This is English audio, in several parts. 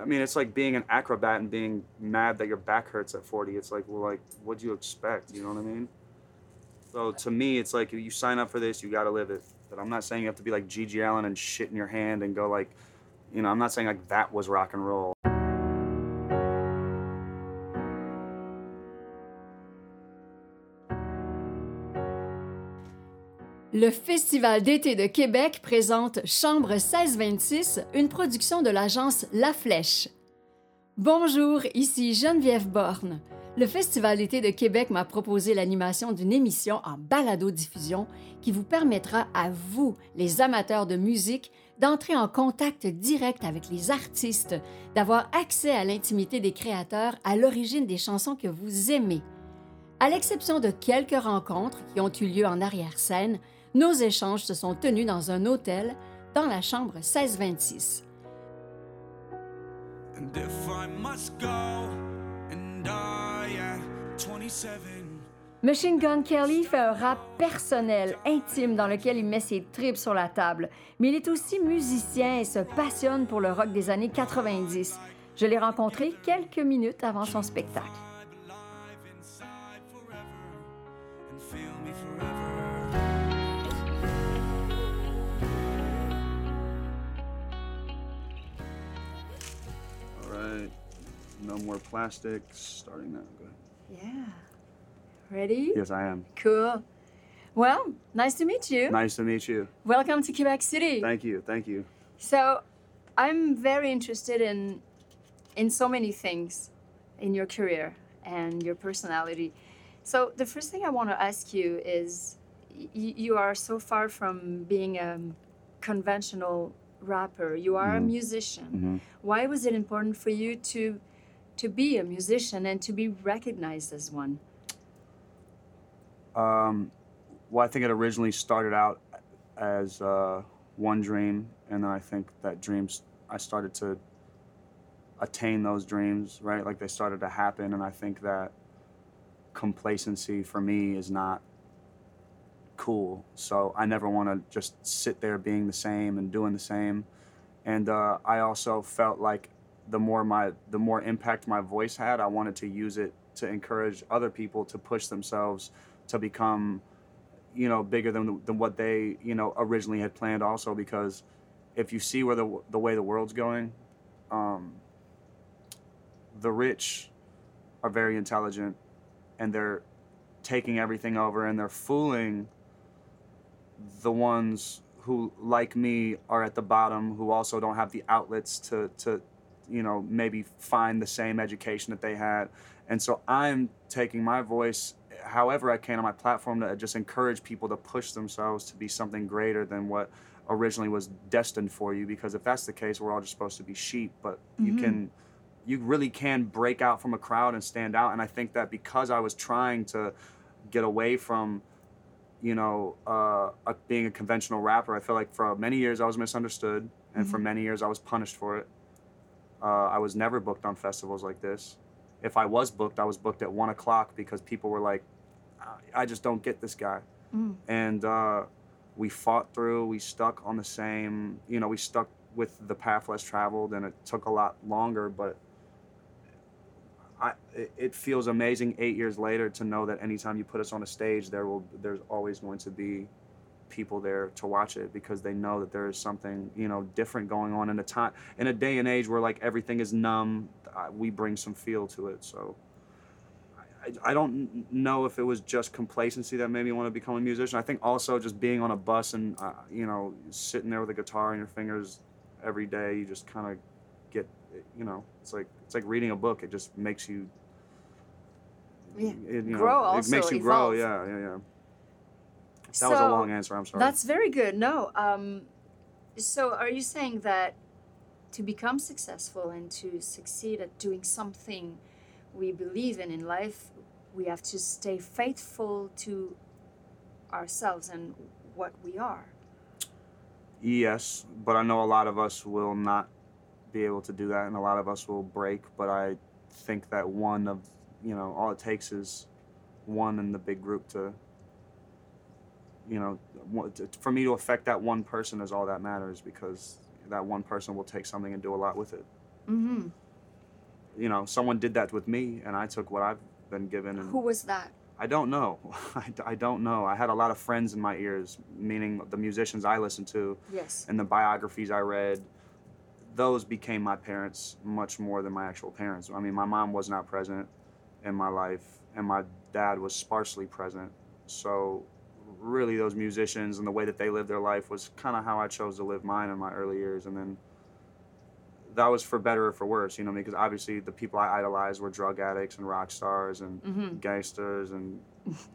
I mean, it's like being an acrobat and being mad that your back hurts at 40. It's like, well, like, what do you expect? You know what I mean? So to me, it's like you sign up for this, you got to live it. But I'm not saying you have to be like GG Allin and shit in your hand and go like, you know, I'm not saying like that was rock and roll. Le Festival d'été de Québec présente Chambre 1626, une production de l'agence La Flèche. Bonjour, ici Geneviève Borne. Le Festival d'été de Québec m'a proposé l'animation d'une émission en balado-diffusion qui vous permettra à vous, les amateurs de musique, d'entrer en contact direct avec les artistes, d'avoir accès à l'intimité des créateurs à l'origine des chansons que vous aimez. À l'exception de quelques rencontres qui ont eu lieu en arrière-scène, nos échanges se sont tenus dans un hôtel dans la chambre 1626. And if I must go and die at 27. Machine Gun Kelly fait un rap personnel, intime, dans lequel il met ses tripes sur la table. Mais il est aussi musicien et se passionne pour le rock des années 90. Je l'ai rencontré quelques minutes avant son spectacle. No more plastics. Starting now. Go ahead. Yeah. Ready? Yes, I am. Cool. Well, nice to meet you. Nice to meet you. Welcome to Quebec City. Thank you. Thank you. So, I'm very interested in in so many things in your career and your personality. So, the first thing I want to ask you is y- you are so far from being a conventional rapper. You are a mm-hmm. musician. Mm-hmm. Why was it important for you to to be a musician and to be recognized as one? Um, well, I think it originally started out as uh, one dream, and then I think that dreams I started to attain those dreams, right? Like they started to happen, and I think that complacency for me is not cool. So I never want to just sit there being the same and doing the same. And uh, I also felt like the more my the more impact my voice had, I wanted to use it to encourage other people to push themselves to become, you know, bigger than than what they you know originally had planned. Also because if you see where the the way the world's going, um, the rich are very intelligent and they're taking everything over and they're fooling the ones who like me are at the bottom who also don't have the outlets to to you know maybe find the same education that they had. And so i'm taking my voice however i can on my platform to just encourage people to push themselves to be something greater than what originally was destined for you. Because if that's the case we're all just supposed to be sheep. But you can you really can break out from a crowd and stand out. And i think that because i was trying to get away from you know, uh, being a conventional rapper, I feel like for many years I was misunderstood, and for many years I was punished for it. Uh, I was never booked on festivals like this. If I was booked, I was booked at one o'clock because people were like, "I- just don't get this guy. And uh, we fought through, we stuck on the same, you know, we stuck with the path less traveled, and it took a lot longer, but I, it, it feels amazing eight years later to know that anytime you put us on a stage, there will there's always going to be people there to watch it because they know that there is something you know different going on in a time in a day and age where like everything is numb. We bring some feel to it, so. I, I don't know if it was just complacency that made me want to become a musician. I think also just being on a bus and uh, you know sitting there with a guitar in your fingers every day, you just kind of get you know it's like it's like reading a book. It just makes you Yeah. it, you know, Grow It also, makes you grow. Yeah, yeah, yeah. That was a long answer. I'm sorry. That's very good. No. Um, so, are you saying that to become successful and to succeed at doing something we believe in in life, we have to stay faithful to ourselves and what we are? Yes, but I know a lot of us will not be able to do that, and a lot of us will break. But I think that one of, you know, all it takes is one in the big group to, you know, for me to affect that one person is all that matters because that one person will take something and do a lot with it. Mm-hmm. You know, someone did that with me, and I took what I've been given. And Who was that? I don't know. I, I don't know. I had a lot of friends in my ears, meaning the musicians I listened to Yes. and the biographies I read. Those became my parents much more than my actual parents. I mean, my mom was not present in my life, and my dad was sparsely present. So, really, those musicians and the way that they lived their life was kind of how I chose to live mine in my early years. And then that was for better or for worse, you know, because obviously the people I idolized were drug addicts and rock stars and Mm-hmm. gangsters, and,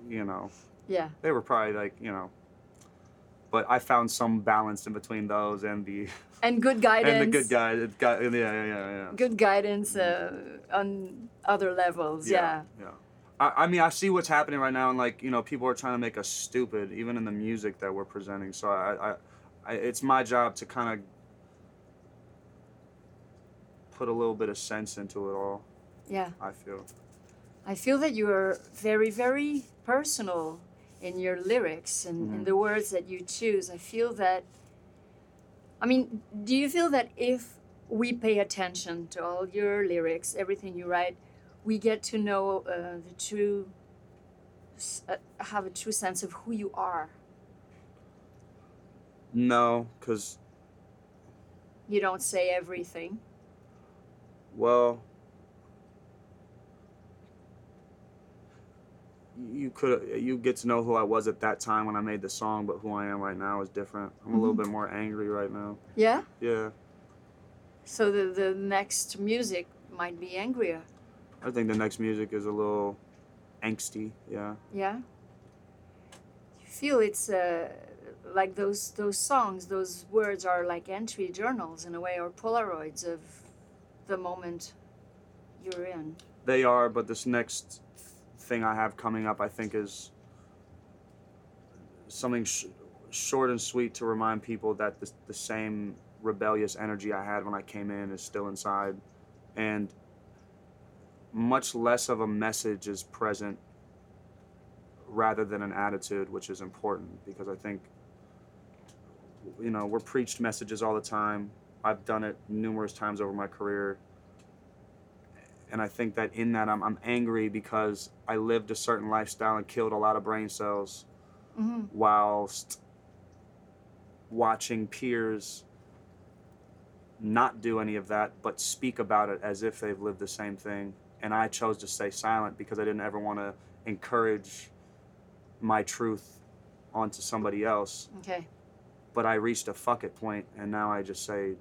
you know, Yeah. they were probably like, you know, but I found some balance in between those and the And good guidance. and the good guy. Yeah, yeah, yeah, yeah. Good guidance uh, on other levels. Yeah. yeah. I, I mean, I see what's happening right now, and like you know, people are trying to make us stupid, even in the music that we're presenting. So I, I, I it's my job to kind of put a little bit of sense into it all. Yeah. I feel. I feel that you are very, very personal in your lyrics and in Mhm. the words that you choose. I feel that. I mean, do you feel that if we pay attention to all your lyrics, everything you write, we get to know uh, the true, uh, have a true sense of who you are? No, because You don't say everything. well, you could you get to know who I was at that time when I made the song, but who I am right now is different. I'm a little bit more angry right now. Yeah. Yeah, So the the next music might be angrier. I think the next music is a little angsty. Yeah. Yeah. You feel it's uh, like those those songs, those words are like entry journals in a way, or Polaroids of the moment you're in. They are, but this next thing I have coming up, I think, is something sh- short and sweet to remind people that the, the same rebellious energy I had when I came in is still inside. And much less of a message is present rather than an attitude, which is important because I think, you know, we're preached messages all the time. I've done it numerous times over my career and I think that in that I'm, I'm angry because I lived a certain lifestyle and killed a lot of brain cells Mm-hmm. whilst watching peers not do any of that but speak about it as if they've lived the same thing and I chose to stay silent because I didn't ever want to encourage my truth onto somebody else Okay. but I reached a fuck it point, and now I just say,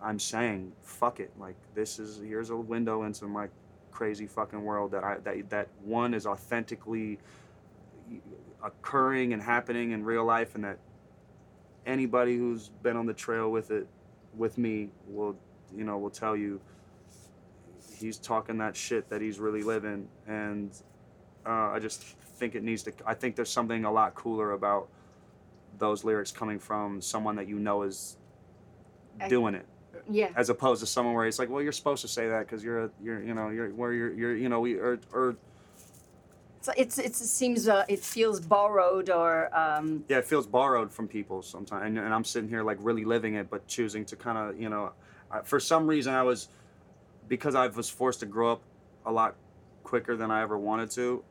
I'm saying fuck it. Like this is here's a window into my crazy fucking world that I that that one is authentically occurring and happening in real life, and that anybody who's been on the trail with it with me will you know will tell you he's talking that shit that he's really living and uh, i just think it needs to i think there's something a lot cooler about those lyrics coming from someone that you know is doing it Yeah. as opposed to someone where it's like well you're supposed to say that because you're a, you're you know you're where you're you're you know we or, or So it's, it's it seems uh, it feels borrowed or um, yeah it feels borrowed from people sometimes and, and i'm sitting here like really living it but choosing to kind of you know I, for some reason i was because i was forced to grow up a lot quicker than i ever wanted to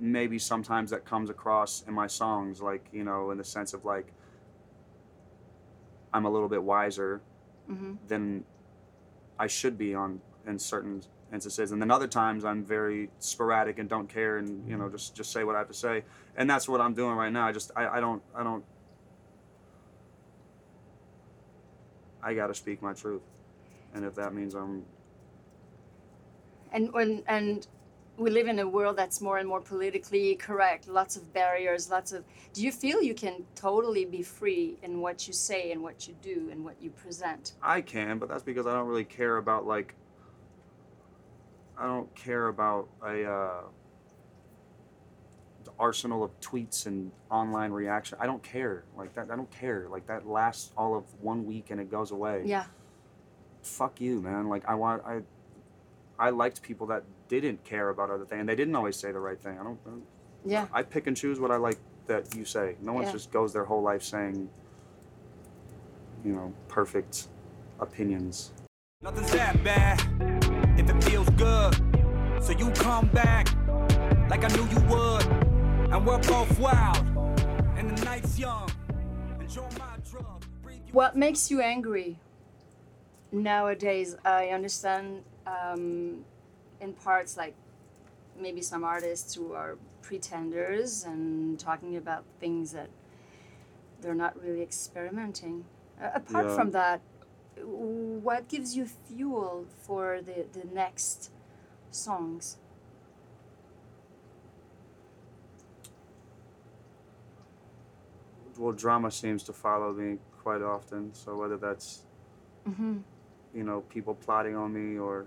maybe sometimes that comes across in my songs like you know in the sense of like i'm a little bit wiser mhm. than i should be on in certain instances. And then other times i'm very sporadic and don't care and you know just just say what i have to say. And that's what i'm doing right now. I just i, I don't i don't i gotta speak my truth. And if that means i'm and when and we live in a world that's more and more politically correct lots of barriers lots of do you feel you can totally be free in what you say and what you do and what you present? I can but that's because i don't really care about like i don't care about a uh the arsenal of tweets and online reaction. I don't care. Like that i don't care. Like that lasts all of one week and it goes away. Yeah. Fuck you, man. Like I want I I liked people that didn't care about other things and they didn't always say the right thing. I don't, I don't yeah I pick and choose what I like that you say. No one Yeah. just goes their whole life saying you know, perfect opinions. Nothing's that bad if it feels good. So you come back like I knew you would. And we're both wild, and the night's young. Enjoy my drug. What makes you angry nowadays? I understand um, in parts like maybe some artists who are pretenders and talking about things that they're not really experimenting. Uh, apart Yeah. from that, what gives you fuel for the, the next songs? well, drama seems to follow me quite often. So whether that's, Mm-hmm. you know, people plotting on me or,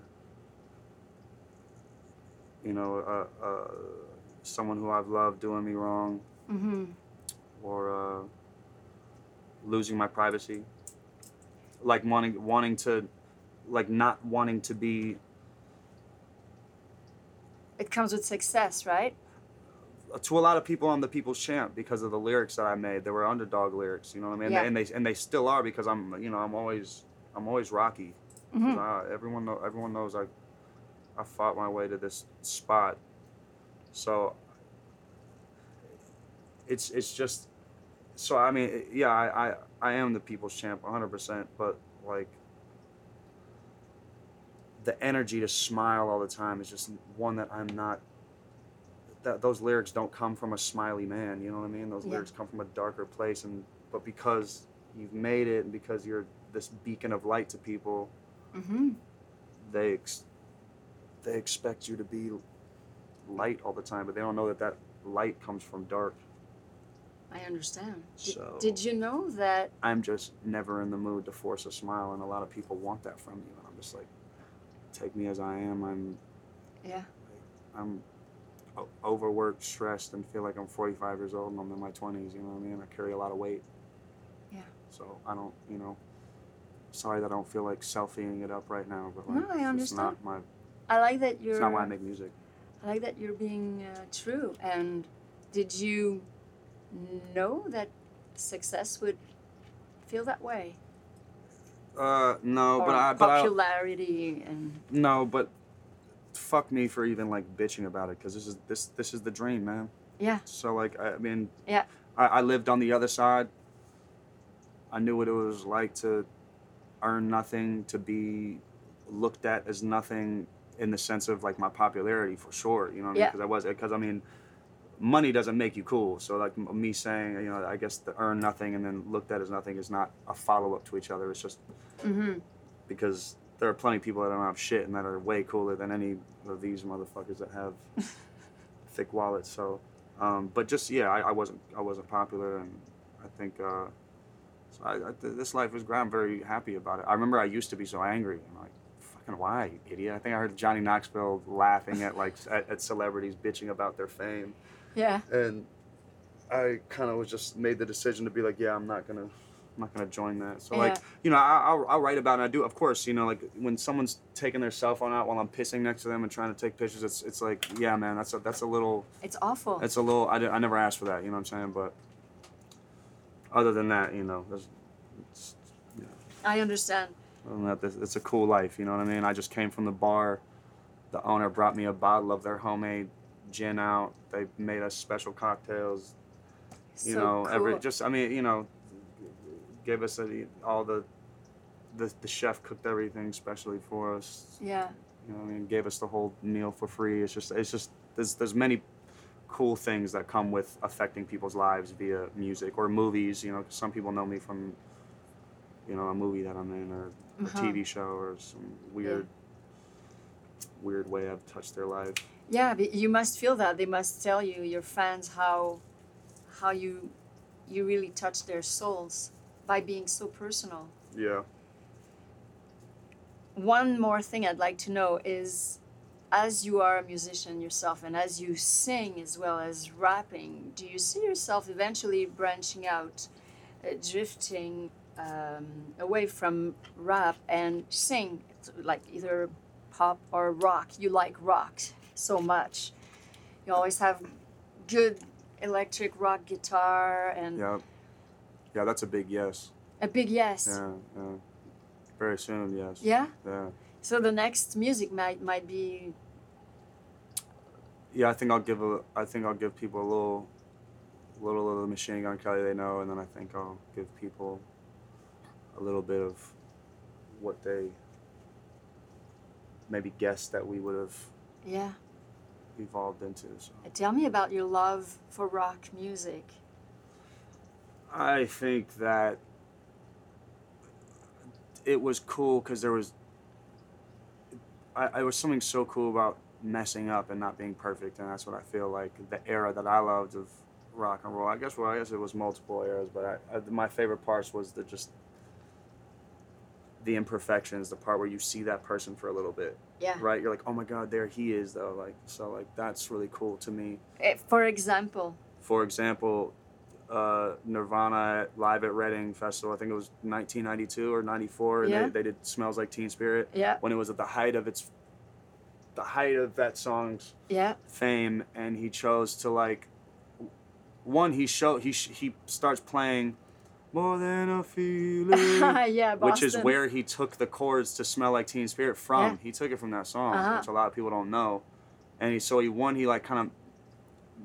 you know, uh, uh, someone who I've loved doing me wrong Mm-hmm. or uh, losing my privacy, like wanting wanting to, like not wanting to be It comes with success, right? to a lot of people I'm the people's champ because of the lyrics that I made. They were underdog lyrics, you know what I mean? Yeah. And they and they still are because I'm you know I'm always I'm always Rocky. Mhm. I- everyone know everyone knows I I fought my way to this spot. So it's it's just so I mean yeah I I, I am the people's champ 100% but like the energy to smile all the time is just one that I'm not that those lyrics don't come from a smiley man you know what I mean those Yeah. lyrics come from a darker place and but because you've made it and because you're this beacon of light to people Mm-hmm. they ex- they expect you to be light all the time but they don't know that that light comes from dark I understand. Did, So- did you know that? I'm just never in the mood to force a smile, and a lot of people want that from you. And I'm just like, take me as I am. I'm Yeah. I'm overworked, stressed, and feel like I'm 45 years old and I'm in my 20s. You know what I mean? I carry a lot of weight. Yeah. So I don't, you know. Sorry that I don't feel like selfieing it up right now, but No, like, I it's not my. I like that you're. not why I make music. I like that you're being uh, true. And did you know that success would feel that way? Uh, no, or but I, but I, popularity and no, but fuck me for even like bitching about it because this is this this is the dream, man. yeah, So like I mean, Yeah. I, I lived on the other side. I knew what it was like to earn nothing, to be looked at as nothing in the sense of like my popularity for sure. You know what I mean? Because I was because I mean, money doesn't make you cool. So like me saying, you know, I guess the earn nothing and then looked at as nothing is not a follow up to each other. It's just mm-hmm. because there are plenty of people that don't have shit and that are way cooler than any of these motherfuckers that have thick wallets. So, um, but just yeah, I, I wasn't I wasn't popular, and I think uh, so I, I, this life is great. I'm very happy about it. I remember I used to be so angry. I'm like, fucking why, you idiot? I think I heard Johnny Knoxville laughing at like at, at celebrities bitching about their fame, yeah, and I kind of was just made the decision to be like, yeah, I'm not gonna. I'm not gonna join that. So like, you know, I, I'll, I'll write about it. I do, of course. You know, like when someone's taking their cell phone out while I'm pissing next to them and trying to take pictures, it's it's like, yeah, man, that's a that's a little, it's awful. It's a little. I, di- I never asked for that. You know what I'm saying? But other than that, you know, there's, it's, I understand. Other that, this- it's a cool life. You know what I mean? I just came from the bar. The owner brought me a bottle of their homemade gin out. They made us special cocktails. You so know, cool. every just I mean, you know, gave us a, all the, the the chef cooked everything specially for us. yeah, You know, what I mean, gave us the whole meal for free. It's just it's just there's there's many cool things that come with affecting people's lives via music or movies. You know, 'cause some people know me from you know a movie that I'm in or a Uh-huh. TV show or some weird weird way I've touched their life. yeah. but You must feel that. They must tell you, your fans, how how you you really touch their souls by being so personal. Yeah. One more thing I'd like to know is as you are a musician yourself and as you sing as well as rapping, do you see yourself eventually branching out, uh, drifting um, away from rap and sing, like either pop or rock? You like rock so much. You always have good electric rock guitar and Yeah. Yeah, that's a big yes. a big yes. Yeah, yeah. Very soon, yes. Yeah. Yeah. So the next music might might be Yeah, I think I'll give a. I think I'll give people a little, little of the Machine Gun Kelly they know, and then I think I'll give people a little bit of what they maybe guessed that we would have yeah. evolved into. So Tell me about your love for rock music. I think that it was cool because there was. I, I was something so cool about messing up and not being perfect, and that's what I feel like the era that I loved of rock and roll. I guess well, I guess it was multiple eras, but I, I, my favorite parts was the just the imperfections, the part where you see that person for a little bit, Yeah. right? You're like, oh my god, there he is, though. Like so, like that's really cool to me. Eh, For example. For example, uh, Nirvana live at Reading Festival. I think it was 1992 or 94, and Yeah. they, they did "Smells Like Teen Spirit" Yeah. when it was at the height of its, the height of that song's Yeah. fame, and he chose to like. One, he show he sh- he starts playing, more than a feeling, yeah. which is where he took the chords to "Smell Like Teen Spirit" from. Yeah. He took it from that song, Uh-huh. which a lot of people don't know. And he so he one he like kind of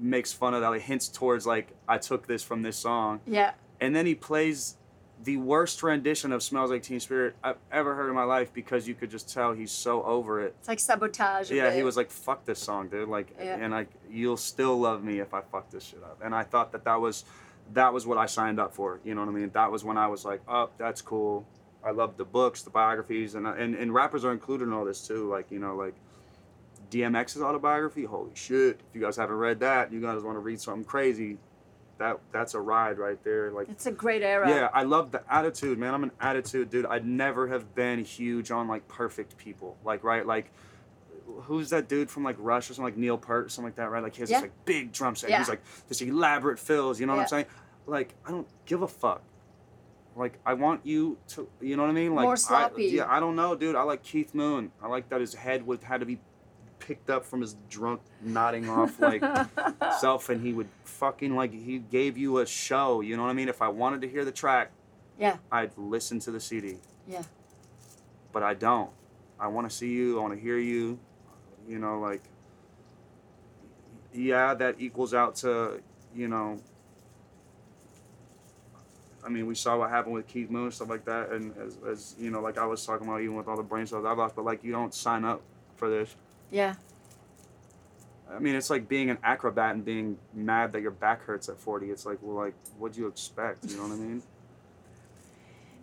makes fun of that, like hints towards like I took this from this song, Yeah. and then he plays the worst rendition of "Smells Like Teen Spirit" I've ever heard in my life because you could just tell he's so over it. It's like sabotage. Yeah, he was like, "Fuck this song, dude!" Like, Yeah. and like, you'll still love me if I fuck this shit up. And I thought that that was, that was what I signed up for. You know what I mean? That was when I was like, "Oh, that's cool." I love the books, the biographies, and and and rappers are included in all this too. Like, you know, like DMX's autobiography. Holy shit! If you guys haven't read that, you guys want to read something crazy. That that's a ride right there. Like. It's a great era. Yeah, I love the attitude, man. I'm an attitude dude. I'd never have been huge on like perfect people. Like, right? Like, who's that dude from like Rush or something like Neil Peart or something like that, right? Like, he has Yeah. this like big drum set. Yeah. He's like this elaborate fills. You know what I'm saying? Like, I don't give a fuck. Like, I want you to, you know what I mean? Like, More I- sloppy. yeah, I don't know, dude. I like Keith Moon. I like that his head would had to be picked up from his drunk nodding off like self and he would fucking like he gave you a show you know what i mean if i wanted to hear the track Yeah. i'd listen to the cd Yeah. but i don't i want to see you i want to hear you you know like yeah that equals out to you know I mean, we saw what happened with Keith Moon and stuff like that, and as, as you know, like I was talking about, even with all the brain cells I've lost, but like you don't sign up for this. Yeah. I mean, it's like being an acrobat and being mad that your back hurts at 40. It's like, well, like, what do you expect? You know what I mean?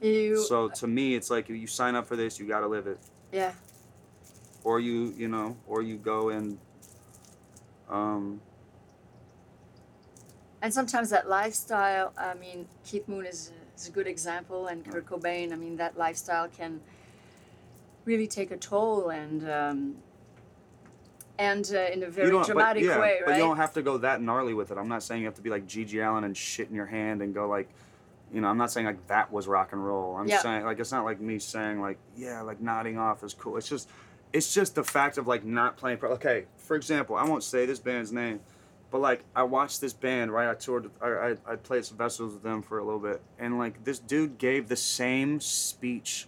You. So to me, it's like if you sign up for this, you got to live it. yeah. Or you, you know, or you go and, um, And sometimes that lifestyle, I mean, Keith Moon is, is a good example, and Kurt Cobain, I mean, that lifestyle can really take a toll and um, and uh, in a very dramatic but, yeah, way, right? but you don't have to go that gnarly with it. I'm not saying you have to be like GG Allin and shit in your hand and go like, you know, I'm not saying like that was rock and roll. I'm saying like it's not like me saying like yeah, like nodding off is cool. It's just, it's just the fact of like not playing. Pro- okay, for example, I won't say this band's name, but like I watched this band right. I toured. I I, I played some festivals with them for a little bit, and like this dude gave the same speech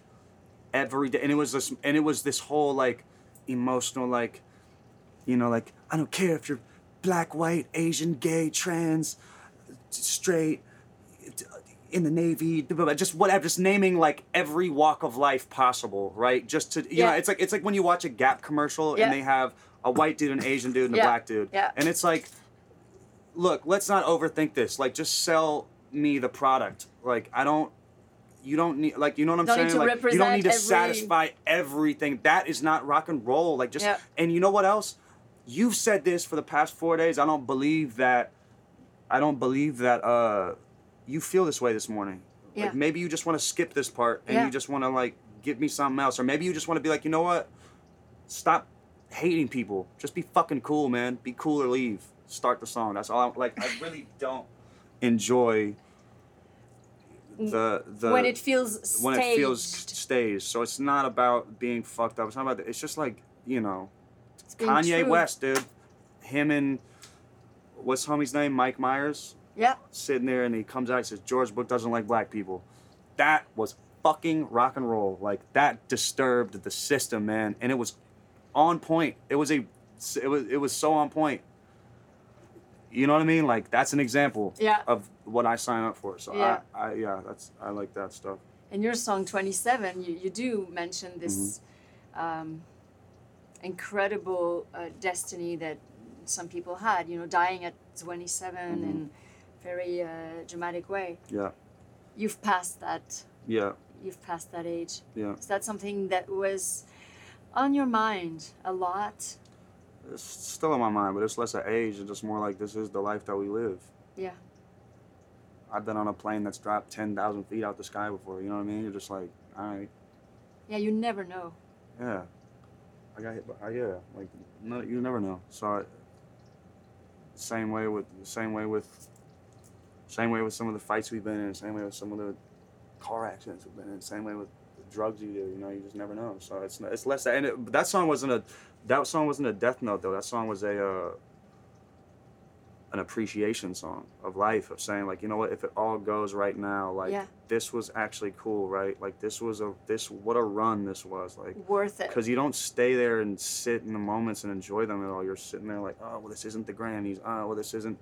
every day, and it was this, and it was this whole like emotional like you know, like I don't care if you're black, white, Asian, gay, trans, straight, in the Navy, just whatever, just naming like every walk of life possible, right? Just to you know, it's like it's like when you watch a Gap commercial Yeah. and they have a white dude, an Asian dude, and Yeah. a black dude, Yeah. and it's like, look, let's not overthink this. Like, just sell me the product. Like, I don't. You don't need like you know what I'm Don't saying. like you don't need to every- satisfy everything. That is not rock and roll. Like just Yeah. and you know what else? You've said this for the past four days. I don't believe that. I don't believe that. Uh, you feel this way this morning. Yeah. Like maybe you just want to skip this part and Yeah. you just want to like give me something else, or maybe you just want to be like, you know what? Stop hating people. Just be fucking cool, man. Be cool or leave. Start the song. That's all. I, like I really don't enjoy the the when it feels when it feels staged, staged. So it's not about being fucked up. It's not about. It's just like you know, Kanye true. West, dude. Him and what's homie's name? Mike Myers Yeah. sitting there, and he comes out and says George Bush doesn't like black people. That was fucking rock and roll. Like that disturbed the system, man, and it was on point. It was a, it was it was so on point. You know what I mean? Like that's an example Yeah. of what I sign up for. So Yeah. I, I yeah, that's I like that stuff. In your song 27, you, you do mention this um, incredible uh, destiny that some people had, you know, dying at 27 in very uh, dramatic way. Yeah, You've passed that. yeah, You've passed that age. yeah. Is that something that was on your mind a lot? It's still in my mind, but it's less of age and just more like this is the life that we live. Yeah. I've been on a plane that's dropped ten thousand feet out the sky before. You know what I mean? You're just like, all right, Yeah, you never know. yeah. I got hit by, uh, yeah, like no, you never know. So, I, same way with same way with same way with some of the fights we've been in. Same way with some of the car accidents we've been in. Same way with the drugs you do. You know, you just never know. So it's it's less. that. And it, that song wasn't a that song wasn't a death note though. That song was a uh, an appreciation song of life of saying like you know what if it all goes right now like Yeah. this was actually cool right like this was a this what a run this was like Worth it. because you don't stay there and sit in the moments and enjoy them at all. You're sitting there like, oh, well, this isn't the Grammys. Oh, well, this isn't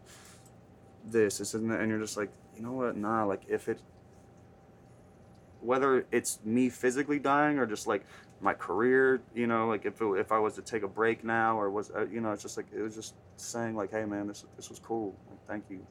this. This isn't. And you're just like, you know what? Nah, like if it, whether it's me physically dying or just like my career, you know, like if it, if I was to take a break now or was, uh, you know, it's just like it was just saying like, hey, man, this this was cool. Like, thank you,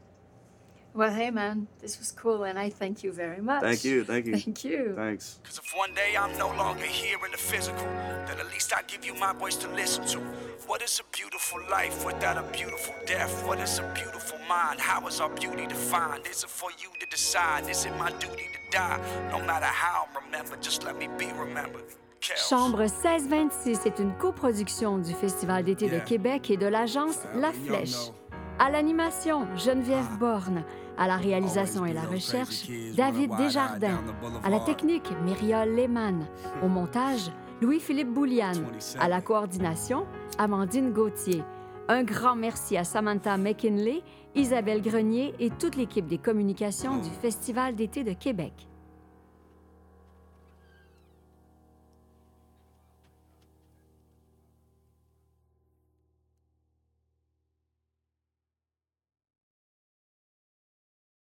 Well, hey, man, this was cool, and I thank you very much. thank you, thank you, Thank you. thanks. Cause if one day I'm no longer here in the physical, then at least I give you my voice to listen to. What is a beautiful life without a beautiful death? What is a beautiful mind? How is our beauty defined? Is it for you to decide? Is it my duty to die? No matter how I'm remembered, just let me be remembered. Chambre 1626 est une coproduction du Festival d'été de. Québec et de l'agence La Flèche. À l'animation, Geneviève Borne. À la réalisation et la recherche, David Desjardins. À la technique, Myriol Lehmann. Au montage, Louis-Philippe Boulian. À la coordination, Amandine Gauthier. Un grand merci à Samantha McKinley, Isabelle Grenier et toute l'équipe des communications du Festival d'été de Québec.